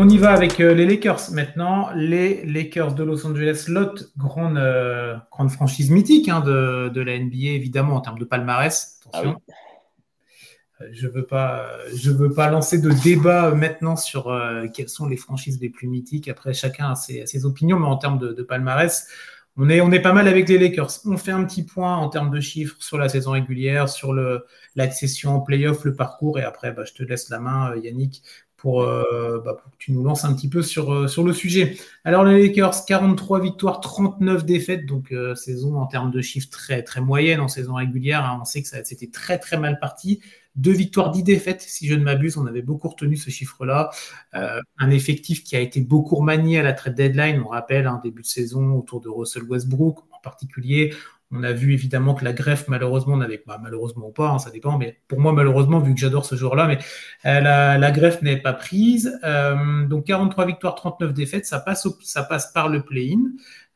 On y va avec les Lakers maintenant. Les Lakers de Los Angeles, l'autre grande, grande franchise mythique hein, de, de, la NBA, évidemment, en termes de palmarès. Attention. Ah je veux pas, je veux pas lancer de débat maintenant sur euh, quelles sont les franchises les plus mythiques. Après, chacun a ses, opinions, mais en termes de, palmarès, on est, on est pas mal avec les Lakers. On fait un petit point en termes de chiffres sur la saison régulière, sur l'accession en playoff, le parcours, et après, bah, je te laisse la main, euh, Yannick, pour, euh, bah, pour, que tu nous lances un petit peu sur, sur le sujet. Alors, les Lakers, 43 victoires, 39 défaites, donc saison en termes de chiffres très, très moyenne en saison régulière. Hein. on sait que c'était très, très mal parti. Deux victoires, dix défaites, si je ne m'abuse. On avait beaucoup retenu ce chiffre-là. Euh, un effectif qui a été beaucoup remanié à la trade deadline. On rappelle un début de saison autour de Russell Westbrook en particulier. On a vu évidemment que la greffe, malheureusement, n'avait pas, malheureusement ou pas, hein, ça dépend, mais pour moi, malheureusement, vu que j'adore ce joueur-là, mais euh, la, greffe n'est pas prise. Euh, donc 43 victoires, 39 défaites, ça passe, par le play-in.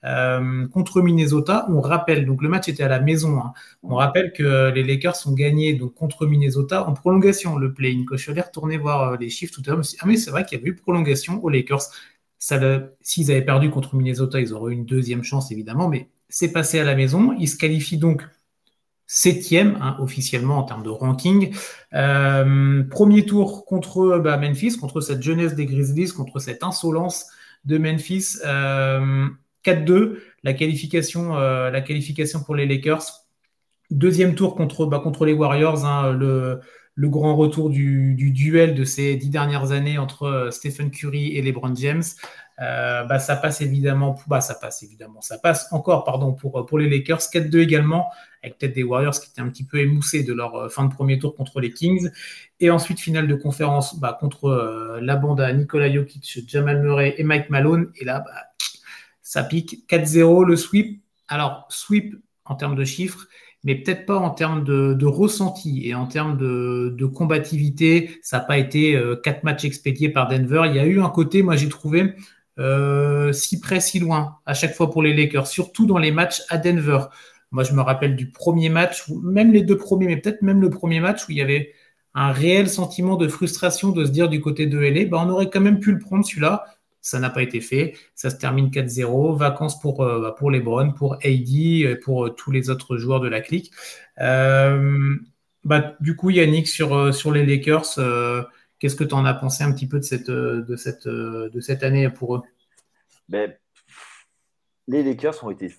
Euh, contre Minnesota. On rappelle, donc le match était à la maison. Hein. On rappelle que les Lakers ont gagné donc contre Minnesota en prolongation. Le play-in. Quand je suis allé retourner voir les chiffres tout à l'heure, ah mais c'est vrai qu'il y a eu prolongation aux Lakers. S'ils avaient perdu contre Minnesota, ils auraient eu une deuxième chance évidemment, mais c'est passé à la maison. Ils se qualifient donc septième hein, officiellement en termes de ranking. Euh, premier tour contre bah, Memphis, contre cette jeunesse des Grizzlies, contre cette insolence de Memphis. 4-2, la qualification, euh, la pour les Lakers. Deuxième tour contre, bah, contre les Warriors, hein, le, grand retour du, du, duel de ces dix dernières années entre euh, Stephen Curry et LeBron James. Euh, bah, ça passe évidemment, bah, ça passe évidemment, ça passe encore pardon pour, les Lakers. 4-2 également, avec peut-être des Warriors qui étaient un petit peu émoussés de leur fin de premier tour contre les Kings. Et ensuite, finale de conférence bah, contre la bande à Nikola Jokic, Jamal Murray et Mike Malone. Et là, bah, ça pique 4-0 le sweep. Alors, sweep en termes de chiffres, mais peut-être pas en termes de, ressenti et en termes de, combativité. Ça n'a pas été euh, quatre matchs expédiés par Denver. Il y a eu un côté, moi j'ai trouvé, euh, si près, si loin à chaque fois pour les Lakers, surtout dans les matchs à Denver. Moi, je me rappelle du premier match, même les deux premiers, mais peut-être même le premier match où il y avait un réel sentiment de frustration de se dire du côté de LA, bah, on aurait quand même pu le prendre celui-là. Ça n'a pas été fait. Ça se termine 4-0. Vacances pour, euh, bah, pour LeBron, pour AD, pour euh, tous les autres joueurs de la clique. Bah, du coup, Yannick, sur, sur les Lakers, qu'est-ce que tu en as pensé un petit peu de cette, de cette, de cette année pour eux? Ben, Les Lakers ont été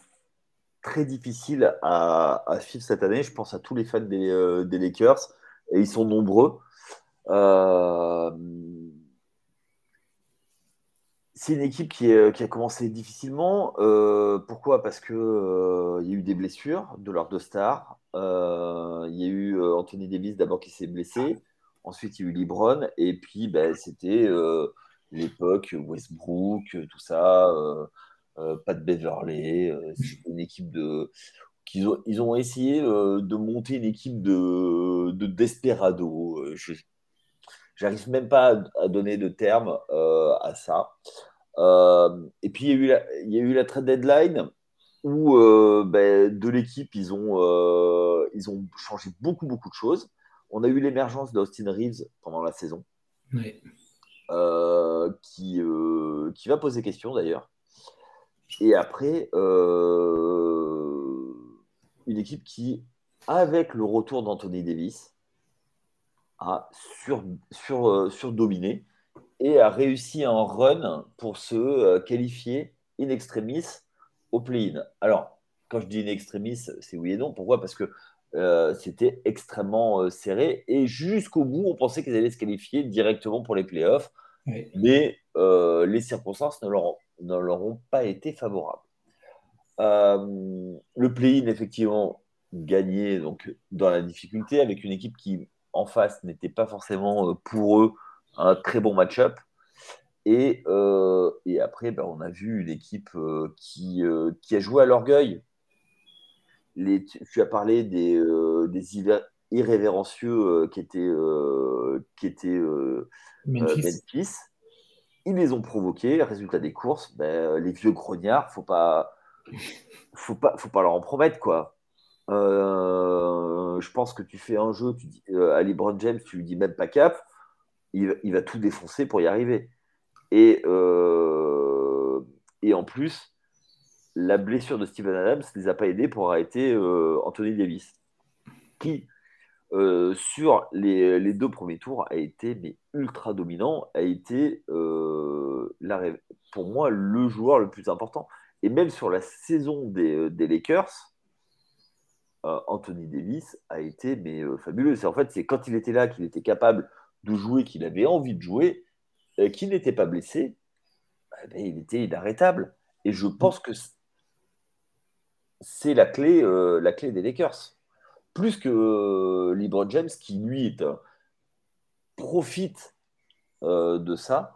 très difficiles à, suivre cette année. Je pense à tous les fans des, des Lakers et ils sont nombreux. Euh, c'est une équipe qui, a commencé difficilement. Euh, pourquoi? Parce qu'il euh, y a eu des blessures de leurs deux stars. Euh, il y a eu Anthony Davis d'abord qui s'est blessé. Ensuite, il y a eu LeBron. Et puis, ben, c'était l'époque Westbrook, tout ça. Pat Beverley. c'est une équipe de. Ils ont, ils ont essayé de monter une équipe de, de Desperado. J'arrive même pas à, donner de terme euh, à ça. Euh, et puis, il y, a eu la, trade deadline où euh, ben, de l'équipe, ils, ont ils ont changé beaucoup, beaucoup de choses. On a eu l'émergence d'Austin Reeves pendant la saison. qui, qui va poser question d'ailleurs. Et après, une équipe qui, avec le retour d'Anthony Davis, a sur, sur, euh, surdominé et a réussi un run pour se euh, qualifier in extremis au play-in. Alors, quand je dis in extremis, c'est oui et non. Pourquoi? Parce que euh, c'était extrêmement serré et jusqu'au bout, on pensait qu'ils allaient se qualifier directement pour les playoffs, mais les circonstances ne leur, ne leur, ont pas été favorables. le play-in, effectivement, gagné donc, dans la difficulté avec une équipe qui en face n'était pas forcément euh, pour eux un très bon match-up. Et, euh, et, après, ben, on a vu une équipe euh, qui, qui, a joué à l'orgueil. Les, tu as parlé des, des irrévérencieux qui étaient, qui étaient Memphis. Ils les ont provoqués. Résultat des courses, ben, les vieux grognards, faut pas, faut pas, faut pas leur en promettre quoi. Euh, je pense que tu fais un jeu, tu dis, euh, à LeBron James, tu lui dis même pas cap, il, va tout défoncer pour y arriver. Et, euh, et en plus, la blessure de Steven Adams ne les a pas aidés pour arrêter Anthony Davis, qui, sur les, deux premiers tours, a été mais ultra dominant, a été la, pour moi le joueur le plus important. Et même sur la saison des, des Lakers, euh, Anthony Davis a été mais, euh, fabuleux. C'est en fait, c'est quand il était là qu'il était capable de jouer, qu'il avait envie de jouer, euh, qu'il n'était pas blessé, eh ben, il était inarrêtable. Et je pense que c'est la clé, la clé des Lakers. Plus que LeBron James, qui lui profite de ça.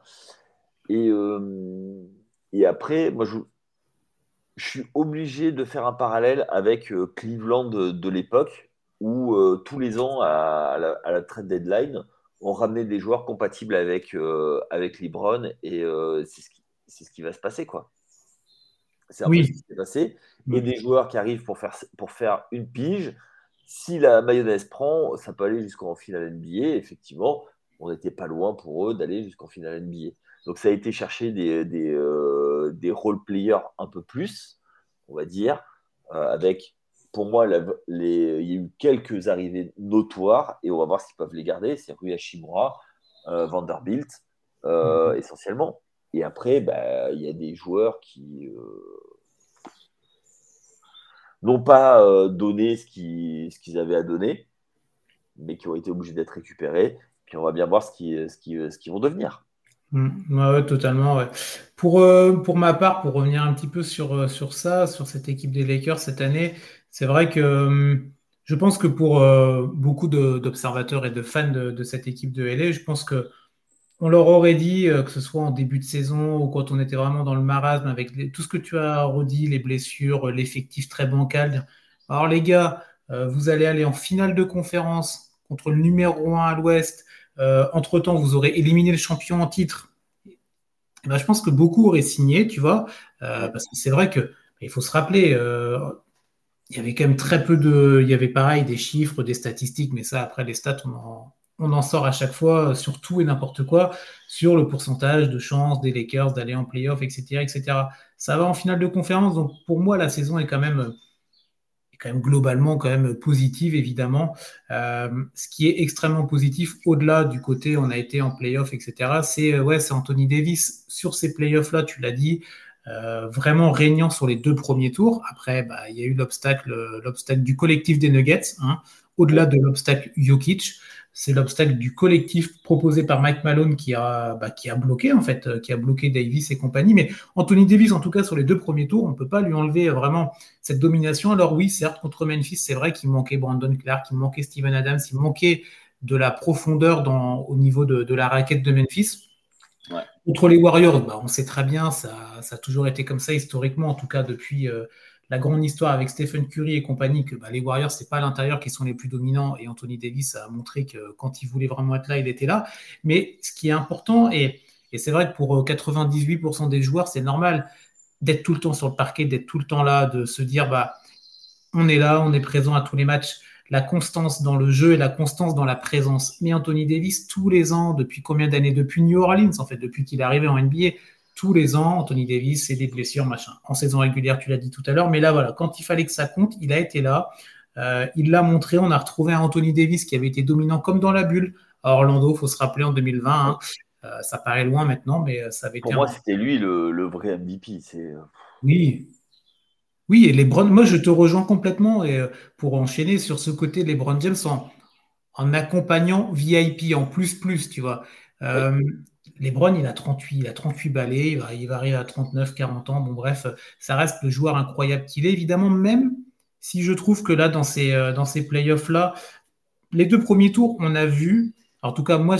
Et, et après, moi, je, suis obligé de faire un parallèle avec euh, Cleveland de, l'époque, où euh, tous les ans, à, la, trade deadline, on ramenait des joueurs compatibles avec, euh, avec LeBron, et c'est ce qui va se passer, quoi. C'est un peu ce qui s'est passé. Et des joueurs qui arrivent pour faire, pour faire une pige. Si la mayonnaise prend, ça peut aller jusqu'en finale NBA. Effectivement, on n'était pas loin pour eux d'aller jusqu'en finale NBA. Donc ça a été chercher des, des, euh, des role-players un peu plus, on va dire, euh, avec, pour moi, les, il y a eu quelques arrivées notoires, et on va voir s'ils peuvent les garder, c'est Rui Hashimura, euh, Vanderbilt, mhm. essentiellement. Et après, bah, il y a des joueurs qui n'ont pas donné ce qu'ils, avaient à donner, mais qui ont été obligés d'être récupérés. Puis on va bien voir ce qu'ils ce vont devenir. Mmh. totalement. Euh, pour ma part, pour revenir un petit peu sur, euh, ça, sur cette équipe des Lakers cette année, c'est vrai que je pense que pour euh, beaucoup d'observateurs et de fans de, cette équipe de LA, je pense que on leur aurait dit, que ce soit en début de saison ou quand on était vraiment dans le marasme avec tout ce que tu as redit, les blessures, l'effectif très bancal. Alors les gars, vous allez aller en finale de conférence contre le numéro 1 à l'ouest euh, entre-temps, vous aurez éliminé le champion en titre. Eh ben, je pense que beaucoup auraient signé, tu vois, euh, parce que c'est vrai que il faut se rappeler, euh, il y avait quand même très peu de, il y avait pareil des chiffres, des statistiques, mais ça après les stats, on en, sort à chaque fois sur tout et n'importe quoi, sur le pourcentage de chances des Lakers d'aller en playoff, etc., etc. Ça va en finale de conférence, donc pour moi la saison est quand même globalement positive évidemment. Euh, ce qui est extrêmement positif au-delà du côté on a été en playoff etc. C'est euh, ouais Anthony Davis sur ces playoffs là tu l'as dit euh, vraiment régnant sur les deux premiers tours. Après bah, il y a eu l'obstacle l'obstacle du collectif des Nuggets hein, au-delà de l'obstacle Jokic c'est l'obstacle du collectif proposé par Mike Malone qui a, bah, qui a bloqué en fait, euh, qui a bloqué Davis et compagnie. Mais Anthony Davis, en tout cas sur les deux premiers tours, on ne peut pas lui enlever vraiment cette domination. Alors oui, certes contre Memphis, c'est vrai qu'il manquait Brandon Clark, qu'il manquait Steven Adams, il manquait de la profondeur dans, au niveau de, la raquette de Memphis. Contre les Warriors, bah, on sait très bien, ça, ça, a toujours été comme ça historiquement, en tout cas depuis. Euh, la grande histoire avec Stephen Curry et compagnie, que bah, les Warriors, c'est pas à l'intérieur qui sont les plus dominants, et Anthony Davis a montré que quand il voulait vraiment être là, il était là. Mais ce qui est important, et, c'est vrai que pour 98% euh, des joueurs, c'est normal d'être tout le temps sur le parquet, d'être tout le temps là, de se dire, bah, on est là, on est présent à tous les matchs. La constance dans le jeu et la constance dans la présence. Mais Anthony Davis, tous les ans, depuis combien d'années? Depuis New Orleans, en fait, depuis qu'il est arrivé en NBA, tous les ans, Anthony Davis, c'est des blessures, machin. En saison régulière, tu l'as dit tout à l'heure, mais là, voilà, quand il fallait que ça compte, il a été là. Euh, il l'a montré. On a retrouvé un Anthony Davis qui avait été dominant comme dans la bulle à Orlando. Il faut se rappeler en 2020. Hein. Euh, ça paraît loin maintenant, mais euh, ça avait Pour moi, c'était lui le, vrai MVP. Oui. Oui, et les moi je te rejoins complètement et pour enchaîner sur ce côté, les LeBron James en, en accompagnant VIP en plus plus, tu vois. Lebron, il a 38, il a 38 balais, il va, arriver à 39, 40 ans. Bon, bref, ça reste le joueur incroyable qu'il est. Évidemment, même si je trouve que là, dans ces, euh, dans ces playoffs-là, les deux premiers tours, on a vu, en tout cas, moi,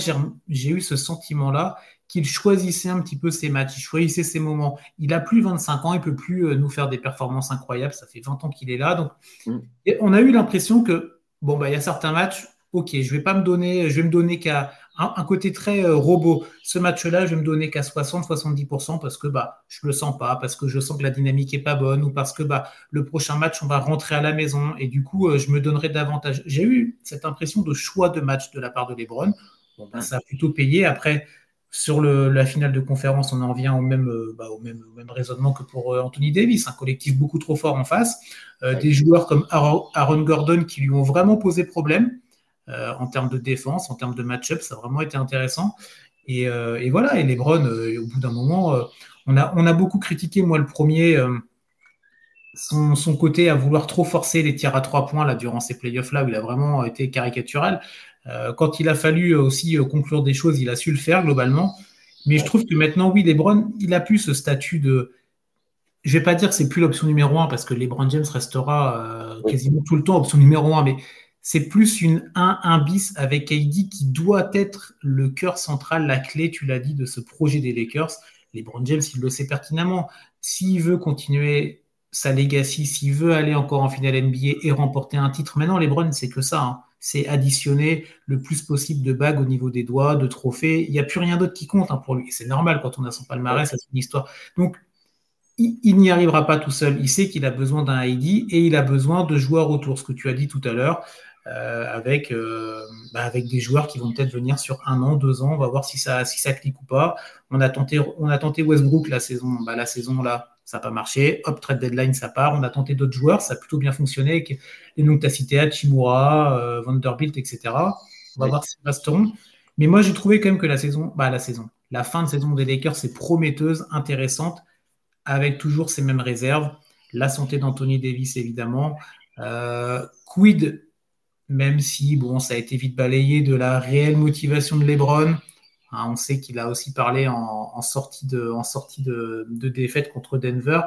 j'ai eu ce sentiment-là, qu'il choisissait un petit peu ses matchs, il choisissait ses moments. Il a plus 25 ans, il peut plus euh, nous faire des performances incroyables. Ça fait 20 ans qu'il est là. Donc, mm. on a eu l'impression que, bon, bah, il y a certains matchs, ok, je vais pas me donner, je vais me donner qu'à un, côté très euh, robot. Ce match-là, je vais me donner qu'à 60-70% parce que bah, je le sens pas, parce que je sens que la dynamique est pas bonne ou parce que bah, le prochain match, on va rentrer à la maison et du coup, euh, je me donnerai davantage. J'ai eu cette impression de choix de match de la part de Lebron. Bon, bah, ça a plutôt payé. Après, sur la finale de conférence, on en vient au même, bah, au même, raisonnement que pour Anthony Davis, un collectif beaucoup trop fort en face, des joueurs comme Aaron Gordon qui lui ont vraiment posé problème en termes de défense, en termes de match-up, ça a vraiment été intéressant. Et, voilà, et Lebron, au bout d'un moment, on, a, on a beaucoup critiqué, moi le premier, son, côté à vouloir trop forcer les tirs à trois points là, durant ces playoffs-là, où il a vraiment été caricatural. Euh, quand il a fallu aussi euh, conclure des choses, il a su le faire globalement. Mais je trouve que maintenant, oui, LeBron, il a plus ce statut de. Je vais pas dire que c'est plus l'option numéro un parce que LeBron James restera euh, quasiment tout le temps option numéro un, mais c'est plus une 1-1 bis avec KD qui doit être le cœur central, la clé, tu l'as dit, de ce projet des Lakers. LeBron James, il le sait pertinemment. S'il veut continuer sa legacy, s'il veut aller encore en finale NBA et remporter un titre, maintenant LeBron, c'est que ça. Hein. C'est additionner le plus possible de bagues au niveau des doigts, de trophées. Il n'y a plus rien d'autre qui compte hein, pour lui. C'est normal quand on a son palmarès, c'est une histoire. Donc, il, n'y arrivera pas tout seul. Il sait qu'il a besoin d'un ID et il a besoin de joueurs autour, ce que tu as dit tout à l'heure, avec, euh, bah, avec des joueurs qui vont peut-être venir sur un an, deux ans. On va voir si ça, si ça clique ou pas. On a tenté, on a tenté Westbrook la saison, bah, la saison là ça n'a pas marché. Hop, trade deadline, ça part. On a tenté d'autres joueurs, ça a plutôt bien fonctionné. Et donc, tu as cité Hachimura, euh, Vanderbilt, etc. On va voir si ça resteront. Mais moi, j'ai trouvé quand même que la saison, bah, la saison, la fin de saison des Lakers, c'est prometteuse, intéressante, avec toujours ces mêmes réserves. La santé d'Anthony Davis, évidemment. Euh, quid, même si bon, ça a été vite balayé de la réelle motivation de LeBron. Hein, on sait qu'il a aussi parlé en, sortie, de, en sortie de, défaite contre Denver.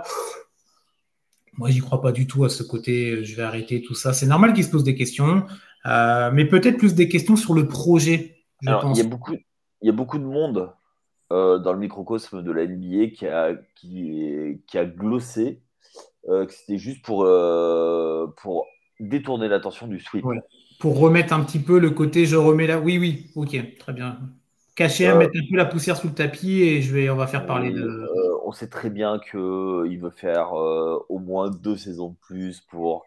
Moi, j'y crois pas du tout à ce côté. Je vais arrêter tout ça. C'est normal qu'il se pose des questions, euh, mais peut-être plus des questions sur le projet. Il y, a beaucoup, il y a beaucoup de monde euh, dans le microcosme de la NBA qui a, qui, qui a glossé euh, que c'était juste pour, pour détourner l'attention du sweep. Pour remettre un petit peu le côté je remets là. Oui, oui, ok, très bien. Cacher, euh, mettre un peu la poussière sous le tapis et je vais, on va faire parler de. Euh, on sait très bien qu'il veut faire euh, au moins deux saisons de plus pour,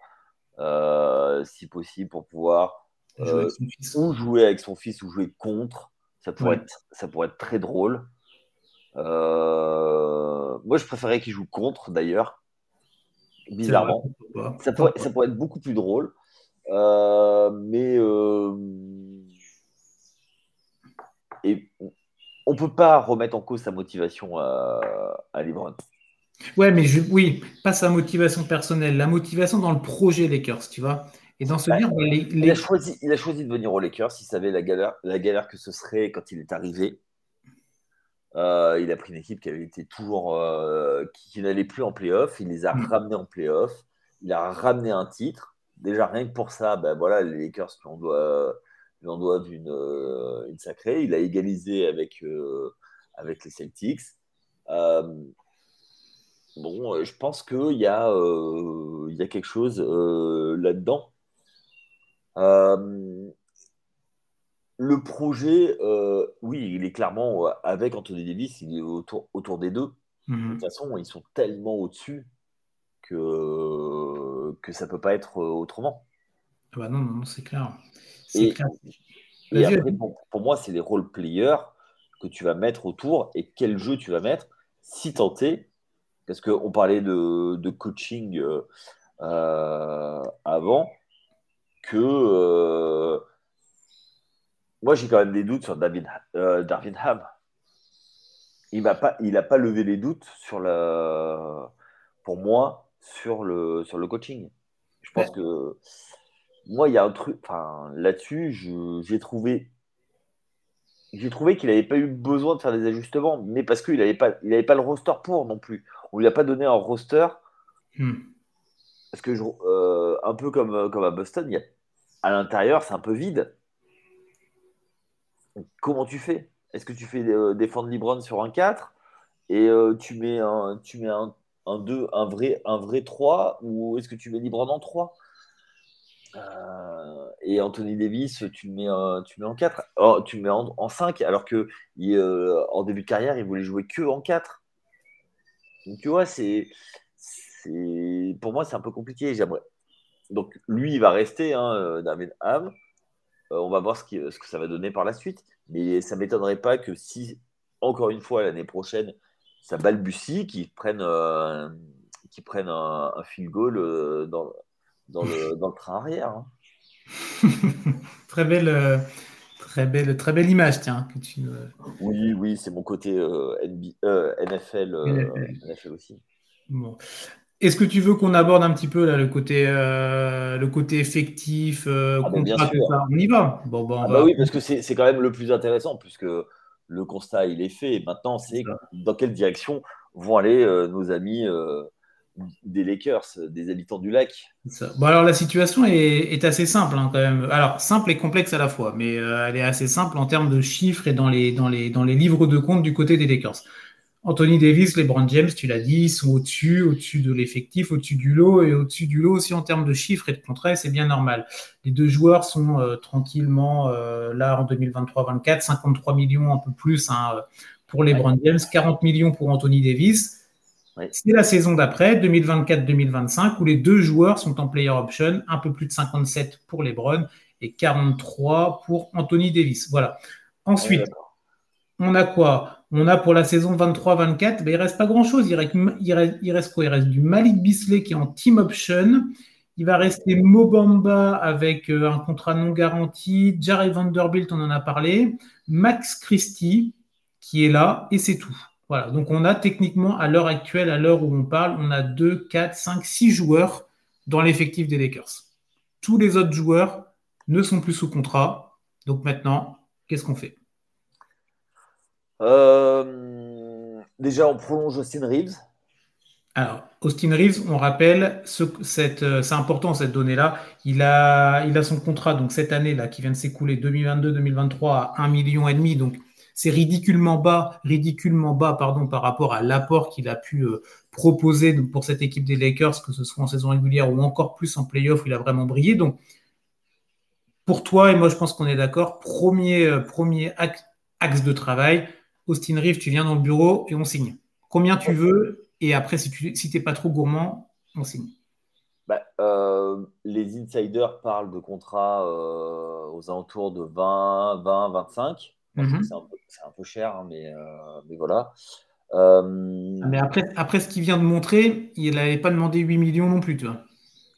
si possible, pour pouvoir jouer ou jouer avec son fils ou jouer contre. Ça pourrait, être, ça pourrait être très drôle. moi, je préférais qu'il joue contre, d'ailleurs. Bizarrement. ça, pourrait, ça pourrait être beaucoup plus drôle. mais et on peut pas remettre en cause sa motivation à, à LeBron. Ouais, mais je, oui, pas sa motivation personnelle, la motivation dans le projet Lakers, tu vois. Et dans ce bah, il, a choisi, il a choisi de venir aux Lakers. Il savait la galère, la galère que ce serait quand il est arrivé. Euh, il a pris une équipe qui avait été toujours, euh, qui, n'allait plus en playoff. Il les a mm. ramenés en playoff. Il a ramené un titre. Déjà rien que pour ça, ben voilà, les Lakers, il en doit euh, une, sacrée. Il a égalisé avec, euh, avec les Celtics. Bon, je pense qu'il y, a, il y a quelque chose là-dedans. Le projet, oui, il est clairement avec Anthony Davis, il est autour, autour des deux. De mhm. toute façon, ils sont tellement au-dessus que, que ça ne peut pas être autrement. Ah bah non, non, c'est clair. Et, pour, moi, c'est les role players que tu vas mettre autour et quel jeu tu vas mettre, si tenté, parce qu'on parlait de, coaching euh, euh, avant, que euh, moi j'ai quand même des doutes sur David, Darvin Ham. Il n'a pas, pas levé les doutes sur la, pour moi sur le, sur le coaching. Je pense que moi, il y a un truc, enfin, là-dessus, j'ai trouvé, j'ai trouvé qu'il n'avait pas eu besoin de faire des ajustements, mais parce qu'il n'avait pas, il avait pas le roster pour non plus. On lui a pas donné un roster. Hmm. Parce que, je, euh, un peu comme, comme à Boston, il y a, à l'intérieur, c'est un peu vide. Comment tu fais? Est-ce que tu fais euh, défendre LeBron sur un 4 et euh, tu mets un, tu mets un, un 2, un vrai, un vrai 3 ou est-ce que tu mets LeBron en 3 euh, et Anthony Davis, tu le mets, en 4, tu le mets en, 5, alors que euh, en début de carrière, il voulait jouer que en 4. Donc tu vois, pour moi, c'est un peu compliqué. J'aimerais. Donc lui, il va rester, hein, euh, David Ham. On va voir ce, ce, que ça va donner par la suite. Mais ça ne m'étonnerait pas que si encore une fois l'année prochaine, ça balbutie, qu'ils prennent, euh, prennent un, un, field goal euh, dans, dans, le, dans, le, train arrière. Hein. très belle. Très belle, très belle image, tiens. Que tu... Oui, oui, c'est mon côté NFL, NFL. aussi. Bon. Est-ce que tu veux qu'on aborde un petit peu là, le, côté, euh, le côté effectif euh, ah, bien sûr. On y va. Bon, bon, ah, bah oui, parce que c'est quand même le plus intéressant, puisque le constat, il est fait. maintenant, c'est dans quelle direction vont aller euh, nos amis des Lakers, des habitants du lac? Bon, alors la situation est, assez simple hein, quand même. Alors simple et complexe à la fois, mais elle est assez simple en termes de chiffres et dans les, dans les, dans les livres de compte du côté des Lakers. Anthony Davis, LeBron James, tu l'as dit, sont au-dessus, au-dessus de l'effectif, au-dessus du lot et au-dessus du lot aussi en termes de chiffres et de contrats, c'est bien normal. Les deux joueurs sont euh, tranquillement euh, là en 2023-24, 53 millions un peu plus hein, pour LeBron James, 40 millions pour Anthony Davis. C'est la saison d'après, 2024-2025, où les deux joueurs sont en player option, un peu plus de 57 pour LeBron et 43 pour Anthony Davis. Voilà. Ensuite, on a quoi? On a pour la saison 23-24, ben, il reste pas grand-chose. Il, il, reste quoi? Il reste du Malik Bisley qui est en team option. Il va rester Mobamba avec euh, un contrat non garanti. Jerry Vanderbilt, on en a parlé. Max Christie qui est là et c'est tout. Voilà. Donc on a techniquement à l'heure actuelle, à l'heure où on parle, on a 2, 4, 5, 6 joueurs dans l'effectif des Lakers. Tous les autres joueurs ne sont plus sous contrat. Donc maintenant, qu'est-ce qu'on fait? Euh, déjà, on prolonge Austin Reeves. Alors, Austin Reeves, on rappelle, euh, c'est important cette donnée-là. Il a, il a son contrat donc cette année-là qui vient de s'écouler 2022-2023 à 1,5 million et demi. Donc, c'est ridiculement bas, ridiculement bas pardon, par rapport à l'apport qu'il a pu euh, proposer pour cette équipe des Lakers, que ce soit en saison régulière ou encore plus en playoff, il a vraiment brillé. Donc, pour toi, et moi je pense qu'on est d'accord, premier, premier axe de travail, Austin Reeves, tu viens dans le bureau et on signe. Combien tu veux Et après, si tu n'es pas trop gourmand, on signe. Bah, euh, les insiders parlent de contrats euh, aux alentours de 20, 20, 25. C'est un, peu cher, hein, mais, euh, mais, voilà. Mais après, après ce qu'il vient de montrer, il n'avait pas demandé 8 millions non plus, tu vois.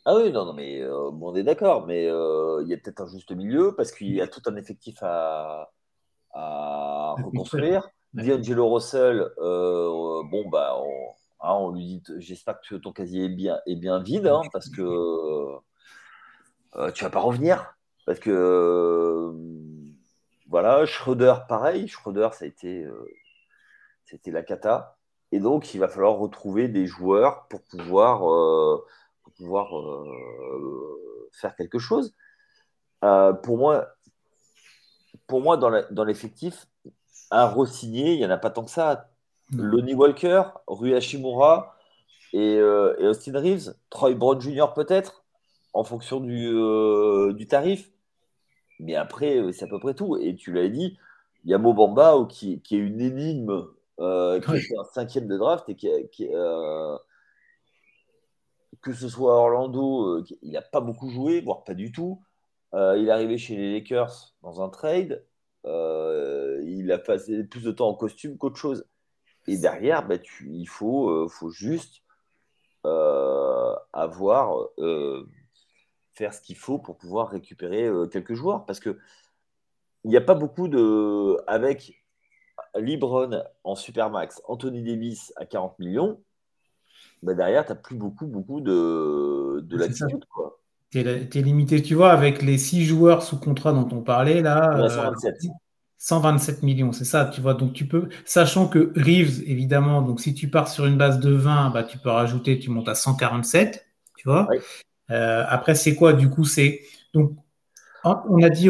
Ah oui, non, non, mais bon, on est d'accord, mais il y a peut-être un juste milieu parce qu'il y a tout un effectif à, à reconstruire. D'Angelo Russell, euh, bon, bah, on, hein, on, lui dit J'espère que ton casier est bien, est bien vide, hein, parce que euh, tu vas pas revenir. Parce que, euh, voilà, Schroeder, pareil. Schroeder, ça a été, c'était la cata. Et donc, il va falloir retrouver des joueurs pour pouvoir, pour pouvoir faire quelque chose. pour moi, pour moi, dans l'effectif, un Rossigné, il n'y en a pas tant que ça. Lonnie Walker, Rui Hashimura euh, et, Austin Reeves, Troy Brown Jr. peut-être, en fonction du, euh, du, tarif. Mais après, euh, c'est à peu près tout. Et tu l'as dit, il y a Mobamba qui, qui est une énigme, qui est un cinquième de draft et qui, qui que ce soit Orlando, il n'a pas beaucoup joué, voire pas du tout. il est arrivé chez les Lakers dans un trade. Euh, il a passé plus de temps en costume qu'autre chose. Et derrière, bah, il faut, euh, faut juste euh, avoir, faire ce qu'il faut pour pouvoir récupérer quelques joueurs. Parce que il n'y a pas beaucoup de. Avec Libron en Supermax, Anthony Davis à 40 millions, bah derrière, tu n'as plus beaucoup, beaucoup de, de latitude. Tu es, limité, tu vois, avec les six joueurs sous contrat dont on parlait, là. 127. Euh, millions, c'est ça, tu vois. Donc, tu peux, sachant que Reeves, évidemment, donc si tu pars sur une base de 20, bah, tu peux rajouter, tu montes à 147, tu vois. Euh, après, c'est quoi, du coup, c'est. Donc, on a dit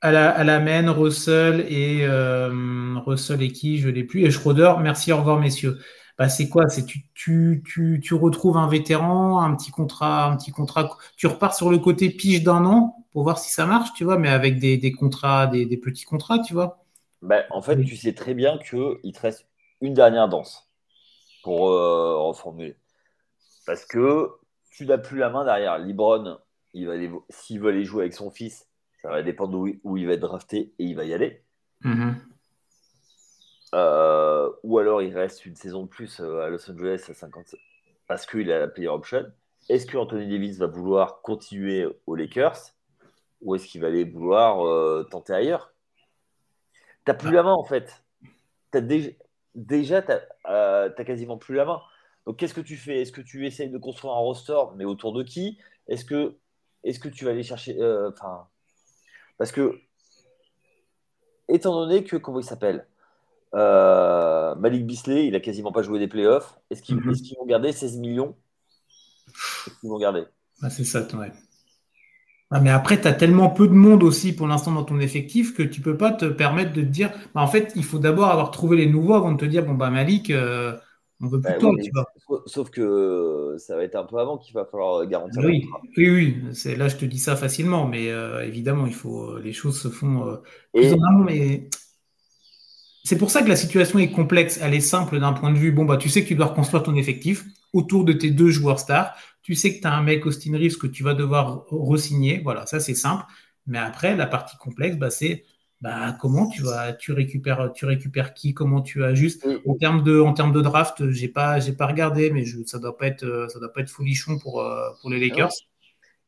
à la, à la main, Russell et euh, Russell et qui, je ne l'ai plus, et Schroeder. Merci, au revoir, messieurs. Bah, c'est quoi? C'est tu, tu, tu, tu, retrouves un vétéran, un petit contrat, un petit contrat. Tu repars sur le côté pige d'un an pour voir si ça marche, tu vois, mais avec des, des contrats, des, des, petits contrats, tu vois. Bah, en fait, tu sais très bien qu'il te reste une dernière danse pour euh, reformuler. Parce que tu n'as plus la main derrière. Libron, il va s'il veut aller jouer avec son fils, ça va dépendre où, où, il va être drafté et il va y aller. Mm-hmm. ou alors il reste une saison de plus à Los Angeles à 50 parce qu'il a la player option. Est-ce que Anthony Davis va vouloir continuer aux Lakers? Ou est-ce qu'il va aller vouloir tenter ailleurs? T'as plus la main en fait. As déjà, déjà tu n'as quasiment plus la main. Donc, qu'est-ce que tu fais? Est-ce que tu essayes de construire un roster, mais autour de qui? Est-ce que, est que tu vas aller chercher. Euh, parce que, étant donné que, comment il s'appelle euh, Malik Bisley, il a quasiment pas joué des playoffs. Est-ce qu'ils mhm. vont garder 16 millions? Est-ce qu'ils vont garder? Ah, C'est ça, ouais. Ah, mais après, tu as tellement peu de monde aussi pour l'instant dans ton effectif que tu peux pas te permettre de te dire. Bah, en fait, il faut d'abord avoir trouvé les nouveaux avant de te dire bon, bah, Malik, euh, on veut plus bah, tu vois. Sauf que ça va être un peu avant qu'il va falloir garantir. Oui, oui, oui. Là, je te dis ça facilement, mais euh, évidemment, il faut. Les choses se font euh, plus en amont, mais c'est pour ça que la situation est complexe. Elle est simple d'un point de vue. Bon, bah, tu sais que tu dois reconstruire ton effectif autour de tes deux joueurs stars. Tu sais que tu as un mec Austin Reeves que tu vas devoir re-signer. Voilà, ça c'est simple. Mais après, la partie complexe, bah, c'est bah, comment tu vas, tu récupères, tu récupères qui, comment tu ajustes? En termes de, en termes de draft, j'ai pas, j'ai pas regardé, mais je, ça doit pas être, ça doit pas être folichon pour, euh, pour les Lakers.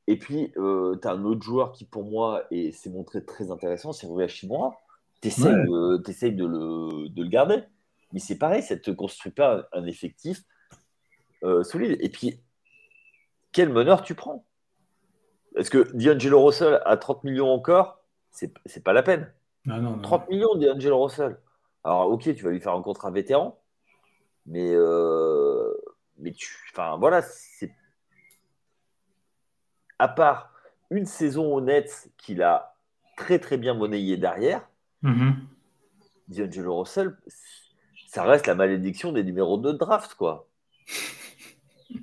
Et puis, euh, tu as un autre joueur qui, pour moi, s'est montré très intéressant, c'est Rui Hashimura. Tu essaies, de, le, de, le, garder. Mais c'est pareil, ça ne te construit pas un, effectif euh, solide. Et puis, quel meneur tu prends? Est-ce que D'Angelo Russell a 30 millions encore C'est pas la peine? 30 ah millions d'Angelo Russell. Alors, ok, tu vas lui faire un contrat vétéran, mais, euh, mais tu. Enfin, voilà, c'est. À part une saison honnête qu'il a très très bien monnayé derrière, mm-hmm. D'Angelo Russell, ça reste la malédiction des numéros de draft, quoi.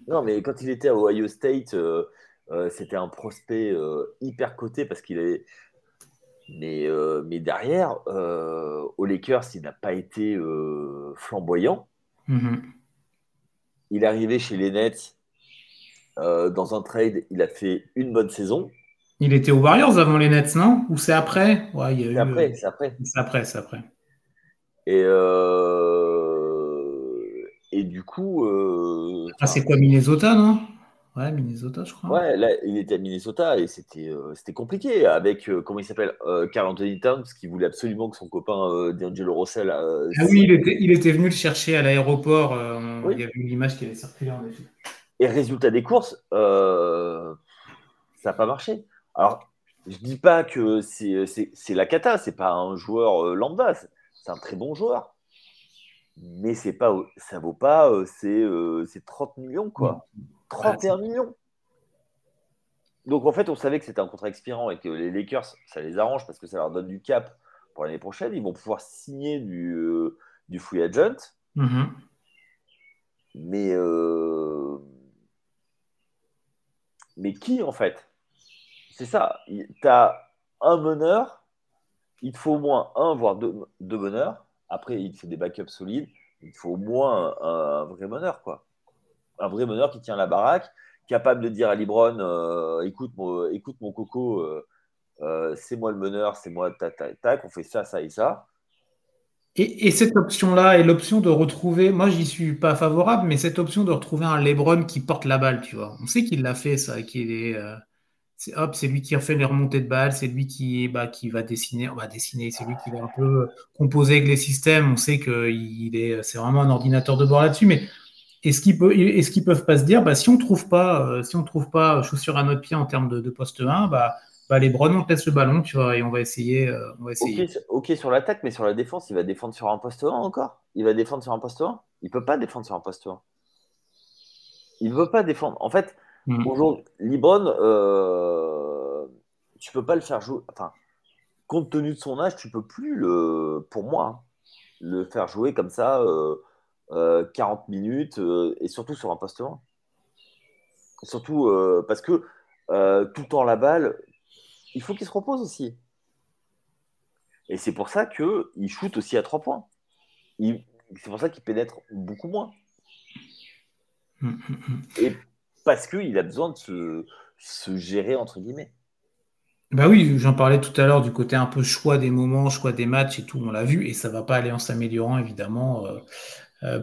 Non, mais quand il était à Ohio State, euh, euh, c'était un prospect hyper coté parce qu'il est mais, euh, mais derrière, euh, au Lakers, il n'a pas été euh, flamboyant. Mhm. Il est arrivé chez les Nets dans un trade, il a fait une bonne saison. Il était aux Warriors avant les Nets, non? Ou c'est après? Ouais, C'est après, c'est après. C'est après, c'est après. Et, et du coup. ah, c'est quoi Minnesota, non? Ouais, Minnesota, je crois. Ouais, là, il était à Minnesota et c'était euh, c'était compliqué avec, euh, comment il s'appelle, euh, Carl Anthony Towns qui voulait absolument que son copain D'Angelo Russell. ah oui, il était, il était, venu le chercher à l'aéroport. Il y avait une image qui avait circulé en effet. Et résultat des courses, ça n'a pas marché. Alors, je dis pas que c'est la cata, c'est pas un joueur lambda, c'est un très bon joueur. Mais c'est pas, ça vaut pas c'est 30 millions, quoi. 31 millions. Donc en fait, on savait que c'était un contrat expirant et que les Lakers, ça les arrange parce que ça leur donne du cap pour l'année prochaine. Ils vont pouvoir signer du, euh, du free agent. Mm-hmm. Mais, euh, mais qui en fait? C'est ça. Tu as un meneur, il te faut au moins un, voire deux, meneurs. Après, il te faut des backups solides. Il faut au moins un, vrai meneur, quoi un vrai meneur qui tient la baraque, capable de dire à Libron euh, écoute, mon, écoute mon coco, euh, euh, c'est moi le meneur, c'est moi, tac, tac, tac, on fait ça, ça et ça. Et, cette option-là et l'option de retrouver, moi j'y suis pas favorable, mais cette option de retrouver un Lebron qui porte la balle, tu vois. On sait qu'il l'a fait, ça, qu'il est. c'est hop, c'est lui qui refait les remontées de balles, c'est lui qui, bah, va dessiner, dessiner, c'est lui qui va un peu composer avec les systèmes. On sait que il est, c'est vraiment un ordinateur de bord là-dessus, mais est-ce qu'ils peuvent, peuvent pas se dire, bah, si on trouve pas, euh, si on trouve pas chaussure à notre pied en termes de, poste 1, bah, les Browns on le ballon, tu vois, et on va essayer. Euh, ok, sur l'attaque, mais sur la défense, il va défendre sur un poste 1 encore? Il va défendre sur un poste 1 Il peut pas défendre sur un poste 1. Il veut pas défendre. En fait, hmm. aujourd'hui, Libron, euh, tu peux pas le faire jouer. Enfin, compte tenu de son âge, tu peux plus le, pour moi, le faire jouer comme ça. Euh, 40 euh, minutes euh, et surtout sur un poste 1. Surtout euh, parce que tout le temps la balle, il faut qu'il se repose aussi. Et c'est pour ça qu'il shoot aussi à 3 points. C'est pour ça qu'il pénètre beaucoup moins. Hum, hum. Et parce qu'il a besoin de se, se, gérer, entre guillemets. Bah oui, j'en parlais tout à l'heure du côté un peu choix des moments, choix des matchs et tout, on l'a vu, et ça va pas aller en s'améliorant évidemment euh, euh,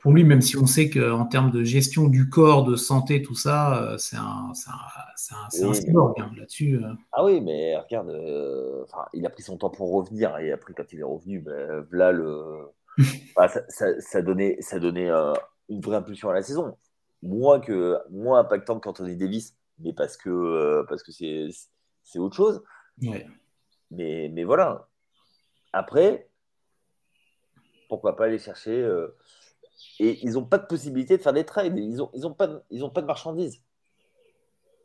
pour, lui, même si on sait qu'en termes de gestion du corps, de santé, tout ça, euh, c'est un, c'est un, hein, là-dessus. Ah oui, mais regarde, il a pris son temps pour revenir, et après quand il est revenu, ben, là, le... Ça, ça, donnait, ça donnait une vraie impulsion à la saison. Moins, que, moins impactant qu'Anthony Davis, mais parce que parce que c'est c'est autre chose. Mais, mais voilà. Après, pourquoi pas aller chercher. Euh, et ils n'ont pas de possibilité de faire des trades. Ils n'ont ils ont pas, de, ils ont pas de marchandises.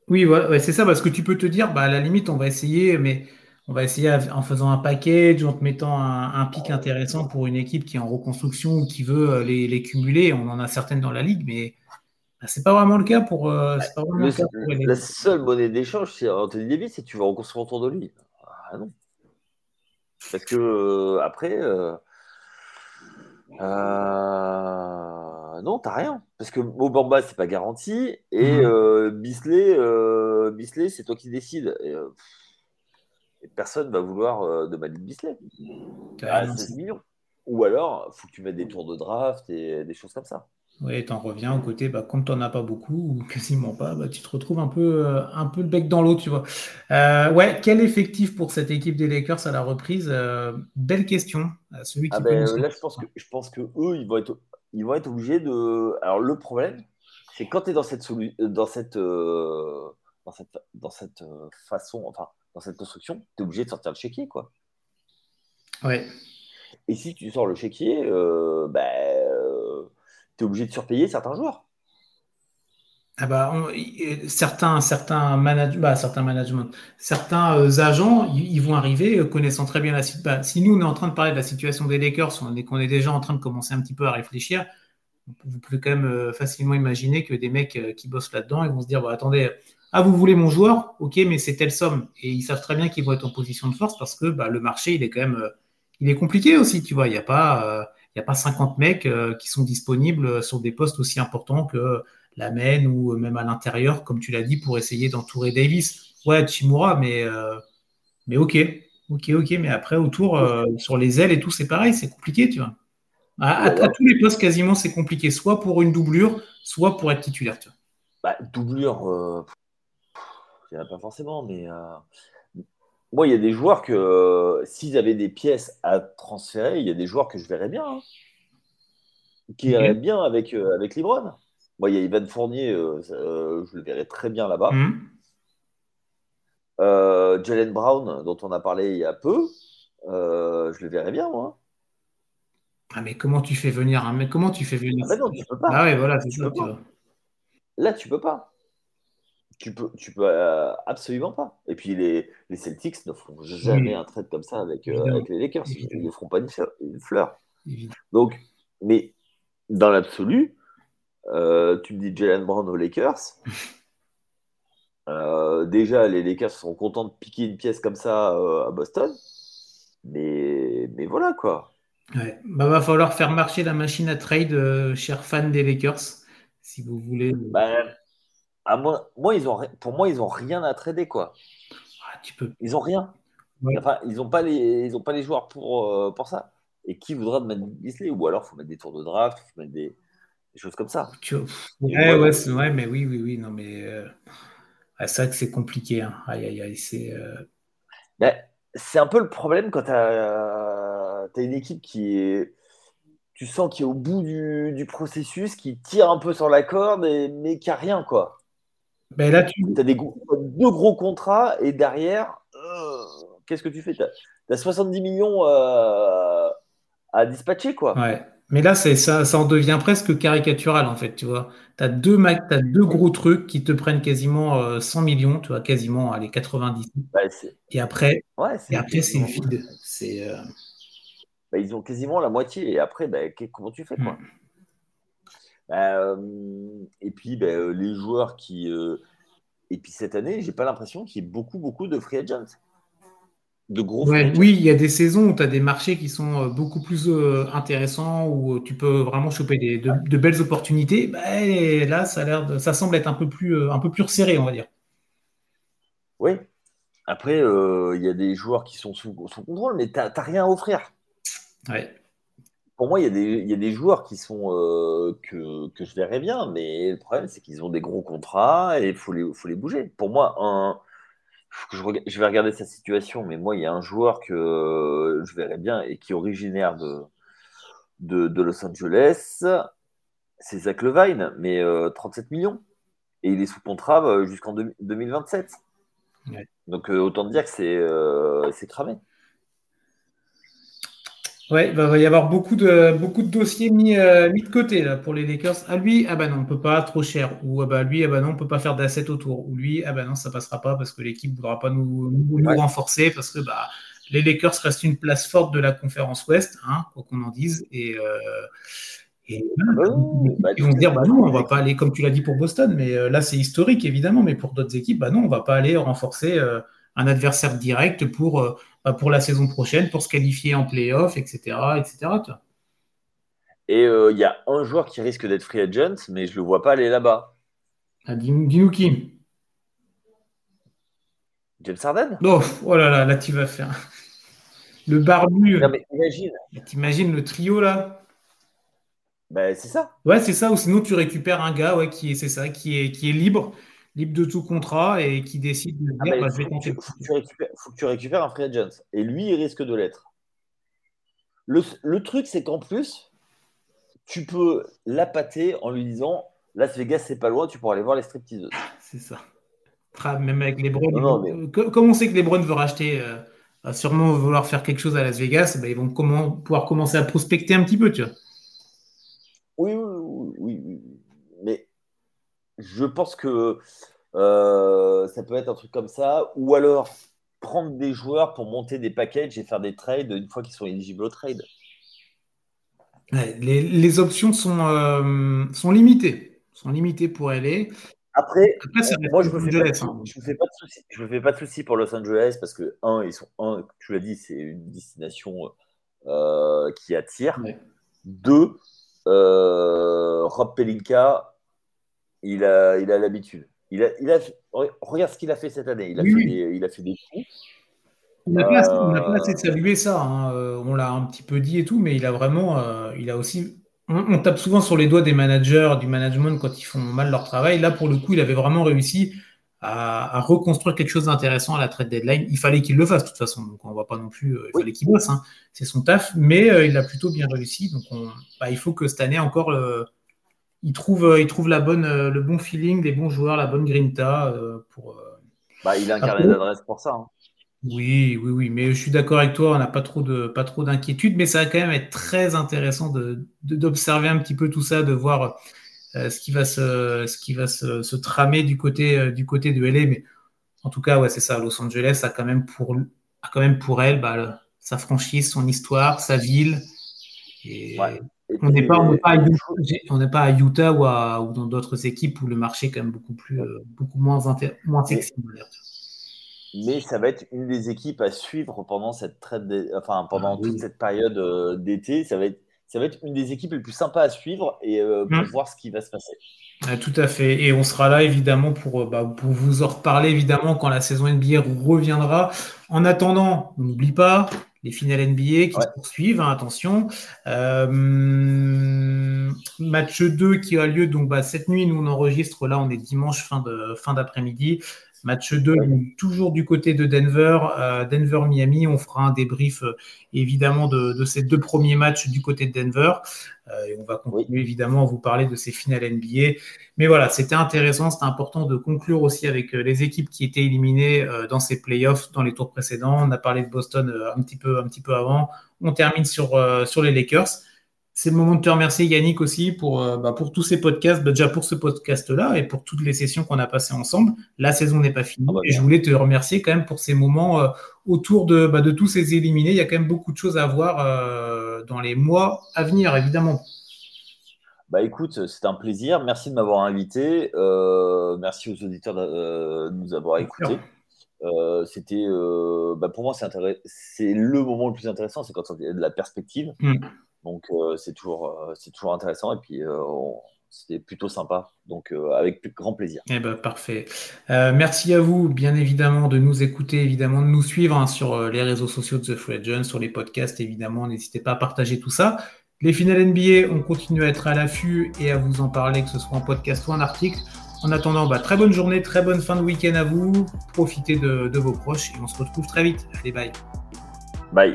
Oui, voilà, c'est ça, parce que tu peux te dire, bah, à la limite, on va essayer, mais on va essayer en faisant un package, en te mettant un, pic intéressant pour une équipe qui est en reconstruction ou qui veut euh, les, les cumuler. On en a certaines dans la ligue, mais c'est pas vraiment le cas pour. Euh, la seule monnaie d'échange, c'est Anthony Davis et tu vas reconstruire autour de lui. Ah non. Parce que euh, après. Euh, non, t'as rien. Parce que Mobamba, c'est pas garanti. Et mhm. Bisley, Bisley c'est toi qui décides. Et, personne va vouloir de Malik Bisley. À 16 millions. Ou alors, faut que tu mettes des tours de draft et des choses comme ça. Oui, tu en reviens au côté, bah, comme tu n'en as pas beaucoup, ou quasiment pas, bah, tu te retrouves un peu, euh, un peu le bec dans l'eau, tu vois. Euh, ouais, quel effectif pour cette équipe des Lakers à la reprise euh, Belle question. Celui qui ah ben, là, je pense, que, je pense que eux, ils vont être, ils vont être obligés de. Alors, le problème, c'est quand tu es dans cette, dans cette, dans cette, dans cette façon, enfin, dans cette construction, tu es obligé de sortir le chéquier, quoi. Ouais. Et si tu sors le chéquier, ben obligé de surpayer certains joueurs. Ah bah, certains, bah, euh, agents, ils vont arriver euh, connaissant très bien la situation. Bah, si nous, on est en train de parler de la situation des Lakers, on est, qu'on est déjà en train de commencer un petit peu à réfléchir, vous pouvez quand même euh, facilement imaginer que des mecs qui bossent là-dedans, ils vont se dire, attendez, ah, vous voulez mon joueur? Ok, mais c'est telle somme. Et ils savent très bien qu'ils vont être en position de force parce que le marché, il est quand même il est compliqué aussi, tu vois. Il n'y a pas pas 50 mecs euh, qui sont disponibles sur des postes aussi importants que la main ou même à l'intérieur, comme tu l'as dit, pour essayer d'entourer Davis. Ouais, Chimura, mais, euh, mais ok. Ok, ok, mais après, autour, euh, sur les ailes et tout, c'est pareil, c'est compliqué, tu vois. À, tous les postes, quasiment, c'est compliqué, soit pour une doublure, soit pour être titulaire. Tu vois. Bah, doublure, pas forcément, mais moi, il y a des joueurs que euh, s'ils avaient des pièces à transférer, il y a des joueurs que je verrais bien. Hein. qui iraient bien avec, euh, avec Libron. Moi, il y a Ivan Fournier, euh, je le verrais très bien là-bas. Mhm. Jalen Brown, dont on a parlé il y a peu, je le verrais bien, moi. Ah, mais comment tu fais venir un mec Comment tu fais venir ah, non, tu peux pas. Ah ouais, voilà, c'est Là, tu peux pas. Tu peux, tu peux euh, absolument pas. Et puis les, les Celtics ne feront jamais un trade comme ça avec, euh, avec les Lakers. Ils ne feront pas une, fleur. Donc, mais dans l'absolu, euh, tu me dis Jalen Brown aux Lakers. déjà, les Lakers sont contents de piquer une pièce comme ça à Boston. Mais, mais voilà quoi. Ouais. Bah, va falloir faire marcher la machine à trade, cher fan des Lakers, si vous voulez. Bah, moi, ils ont, pour moi, ils n'ont rien à trader, quoi. Ah, tu peux. Ils n'ont rien. Enfin, ils n'ont pas, les, ils pas les joueurs pour, euh, pour ça. Et qui voudra de mettre Bisley Ou alors, il faut mettre des tours de draft, il faut mettre des, choses comme ça. Ouais, ouais, c'est vrai, mais oui, oui, oui. Non, mais euh, c'est vrai que c'est compliqué. Hein. Aïe, aïe, aïe. C'est euh, ben, un peu le problème quand tu as, as, une équipe qui est tu sens qu'il est au bout du, du, processus, qui tire un peu sur la corde, et, mais qui a rien, quoi. Ben là, tu as des deux gros contrats et derrière, euh, qu'est-ce que tu fais? Tu as, 70 millions euh, à dispatcher, quoi. Ouais. Mais là, ça, ça en devient presque caricatural, en fait, tu vois. Tu as, deux, as deux gros trucs qui te prennent quasiment 100 euh, millions, tu vois, quasiment, les 90. et après, et après c'est. C'est, bah, ils ont quasiment la moitié. Et après, bah, comment tu fais, quoi? Hmm. Euh, et puis ben, euh, les joueurs qui. Euh, et puis cette année, j'ai pas l'impression qu'il y ait beaucoup, beaucoup de free agents. De gros Oui, il y a des saisons où tu as des marchés qui sont beaucoup plus intéressants, où tu peux vraiment choper des, de, belles opportunités. Ben, là, ça, a l'air ça semble être un peu, plus, un peu plus resserré, on va dire. Oui. après, euh, il y a des joueurs qui sont sous, contrôle, mais tu n'as rien à offrir. Pour moi, il y, a des joueurs qui sont euh, que, je verrais bien, mais le problème, c'est qu'ils ont des gros contrats et il faut les, faut les bouger. Pour moi, un, je, vais regarder sa situation, mais moi, il y a un joueur que je verrais bien et qui est originaire de, de, Los Angeles, c'est Zach Levine, mais 37 euh, millions. Et il est sous contrat jusqu'en 2027. Donc euh, autant dire que c'est euh, bah, il va y avoir beaucoup de, beaucoup de dossiers mis, euh, mis de côté là, pour les Lakers. Ah lui, ah bah non, on peut pas, trop cher. Ou ah bah lui, ah bah non, on peut pas faire d'assets autour. Ou lui, ah bah non, ça passera pas parce que l'équipe ne voudra pas nous, nous, renforcer parce que bah, les Lakers restent une place forte de la conférence Ouest, hein, quoi qu'on en dise. Et, et ah bah bah, ils vont dire, bah non, on va pas aller, comme tu l'as dit pour Boston, mais euh, là c'est historique évidemment, mais pour d'autres équipes, bah non, on va pas aller renforcer euh, un adversaire direct pour, euh, bah, pour la saison prochaine, pour se qualifier en playoff, etc. etc. Et il y a un joueur qui risque d'être free agent, mais je le vois pas aller là-bas. Ah, Dis-nous qui James Harden? Oh, oh là là, là tu vas faire. Le barbu. T'imagines le trio là? Ben, c'est ça. Ouais, c'est ça. Ou sinon, tu récupères un gars ouais, qui est, c'est ça, qui est, qui est libre, libre de tout contrat et qui décide de ah, dire bah, je vais tenter. Il faut, que tu récupères un free agent. Et lui, il risque de l'être. Le, le truc, c'est qu'en plus, tu peux l'appâter en lui disant Las Vegas, c'est pas loin, tu pourras aller voir les stripteaseuses. C'est ça. Même avec les Browns. Comme on sait que les Browns veulent racheter, euh, sûrement vouloir faire quelque chose à Las Vegas, ben, ils vont comment, pouvoir commencer à prospecter un petit peu, tu vois. Oui, oui, oui, mais je pense que euh, ça peut être un truc comme ça, ou alors prendre des joueurs pour monter des packages et faire des trades une fois qu'ils sont éligibles au trade. les, options sont, euh, sont limitées, sont limitées pour aller. Après, moi, je ne me, fais pas, hein. fais pas de soucis. Je me fais pas de soucis pour Los Angeles parce que, un, ils sont, un, tu l'as dit, c'est une destination euh, qui attire. Deux, Rob Pelinka, il a il a l'habitude. Il a, il a, regarde ce qu'il a fait cette année. Il a, fait, des, il a fait des coups. On n'a pas, pas, assez de saluer ça. Hein. Euh, on l'a un petit peu dit et tout, mais il a vraiment, euh, il a aussi. On, tape souvent sur les doigts des managers, du management quand ils font mal leur travail. Là, pour le coup, il avait vraiment réussi à, reconstruire quelque chose d'intéressant à la trade deadline. Il fallait qu'il le fasse de toute façon, donc on va pas non plus. Euh, il fallait qu'il bosse, hein. c'est son taf, mais euh, il a plutôt bien réussi. Donc bah, il faut que cette année encore, euh, il trouve, il trouve la bonne, le bon feeling, les bons joueurs, la bonne grinta pour. Bah, il a un carnet d'adresse pour ça. Hein. Oui, oui, oui, mais je suis d'accord avec toi, on n'a pas trop de pas trop d'inquiétude, mais ça va quand même être très intéressant de d'observer un petit peu tout ça, de voir euh, ce qui va se, ce qui va se, se tramer du côté, euh, du côté de LA. Mais en tout cas, ouais, c'est ça. Los Angeles a quand même pour, a quand même pour elle bah, sa franchise, son histoire, sa ville. Et on n'est pas, pas, pas, à Utah ou, à, ou dans d'autres équipes où le marché est quand même beaucoup, plus, euh, beaucoup moins, moins sexy. Mais ça va être une des équipes à suivre pendant cette trade, enfin pendant ah toute cette période d'été. Ça va être ça va être une des équipes les plus sympas à suivre et euh, pour mm. voir ce qui va se passer. tout à fait. Et on sera là évidemment pour, euh, bah, pour vous en reparler évidemment quand la saison NBA reviendra. En attendant, on n'oublie pas les finales NBA qui se poursuivent, hein, attention. Euh, match 2 qui a lieu donc bah, cette nuit, nous on enregistre, là on est dimanche fin de fin d'après-midi. Match 2, toujours du côté de Denver, euh, Denver-Miami. On fera un débrief euh, évidemment de, ces deux premiers matchs du côté de Denver. Euh, et on va continuer évidemment à vous parler de ces finales NBA. Mais voilà, c'était intéressant, c'était important de conclure aussi avec les équipes qui étaient éliminées dans ces playoffs dans les tours précédents. On a parlé de Boston un petit peu, un petit peu avant. On termine sur, sur les Lakers. C'est le moment de te remercier Yannick aussi pour, euh, bah, pour tous ces podcasts, bah, déjà pour ce podcast-là et pour toutes les sessions qu'on a passées ensemble. La saison n'est pas finie ah bah et je voulais te remercier quand même pour ces moments euh, autour de, de tous ces éliminés. Il y a quand même beaucoup de choses à voir euh, dans les mois à venir, évidemment. Bah écoute, c'est un plaisir. Merci de m'avoir invité. merci aux auditeurs de, nous avoir écoutés. c'était pour moi c'est le moment le plus intéressant c'est quand il y a de la perspective mm. Donc euh, c'est toujours, euh, c'est toujours intéressant. Et puis euh, c'était plutôt sympa. Donc, avec grand plaisir. Eh ben, parfait. merci à vous, bien évidemment, de nous écouter, évidemment, de nous suivre hein, sur les réseaux sociaux de The Free Agent, sur les podcasts, évidemment. N'hésitez pas à partager tout ça. Les finales NBA, on continue à être à l'affût et à vous en parler, que ce soit en podcast ou en article. En attendant, bah, très bonne journée, très bonne fin de week-end à vous. Profitez de, de vos proches et on se retrouve très vite. Allez, bye. Bye.